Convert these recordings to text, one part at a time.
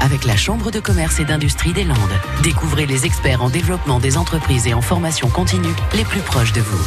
avec la Chambre de commerce et d'industrie des Landes. Découvrez les experts en développement des entreprises et en formation continue les plus proches de vous.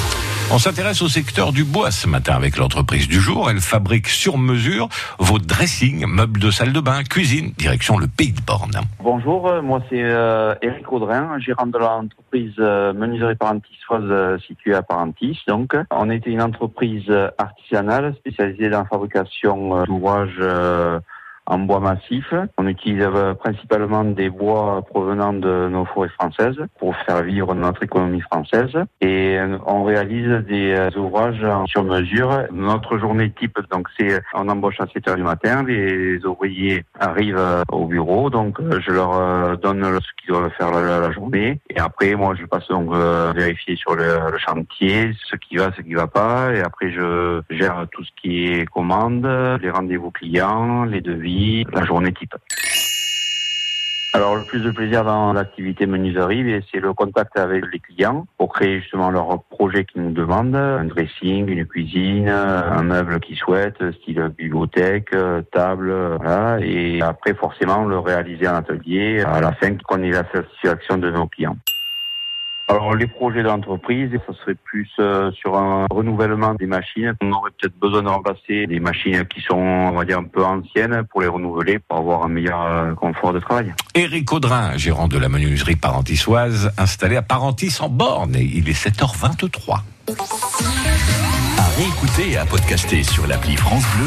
On s'intéresse au secteur du bois ce matin avec l'entreprise du jour. Elle fabrique sur mesure vos dressings, meubles de salle de bain, cuisine, direction le Pays de Borne. Bonjour, euh, moi c'est euh, Eric Audrin, gérant de l'entreprise euh, Menuiserie Parentis-Foise euh, située à Parentis. Donc, on était une entreprise artisanale spécialisée dans la fabrication euh, d'ouvrages euh, en bois massif. On utilise euh, principalement des bois provenant de nos forêts françaises pour faire vivre notre économie française. Et euh, on réalise des euh, ouvrages sur mesure. Notre journée type, donc c'est on embauche à 7 heures du matin. Les ouvriers arrivent au bureau, donc je leur donne ce qu'ils doivent faire la, journée. Et après, moi, je passe donc vérifier sur le, chantier ce qui va, ce qui va pas. Et après, je gère tout ce qui est commande, les rendez-vous clients, les devis la journée type. Alors le plus de plaisir dans l'activité menuiserie, eh, c'est le contact avec les clients pour créer justement leurs projets qu'ils nous demandent, un dressing, une cuisine, un meuble qu'ils souhaitent, style bibliothèque, table. Et après forcément le réaliser en atelier à la fin qu'on ait la satisfaction de nos clients. Alors les projets d'entreprise, ça serait plus euh, sur un renouvellement des machines. On aurait peut-être besoin de remplacer des machines qui sont, on va dire, un peu anciennes pour les renouveler, pour avoir un meilleur euh, confort de travail. Éric Audrin, gérant de la menuiserie parentissoise, installé à Parentis en Borne. Il est 7h23. À réécouter et à podcaster sur l'appli France Bleu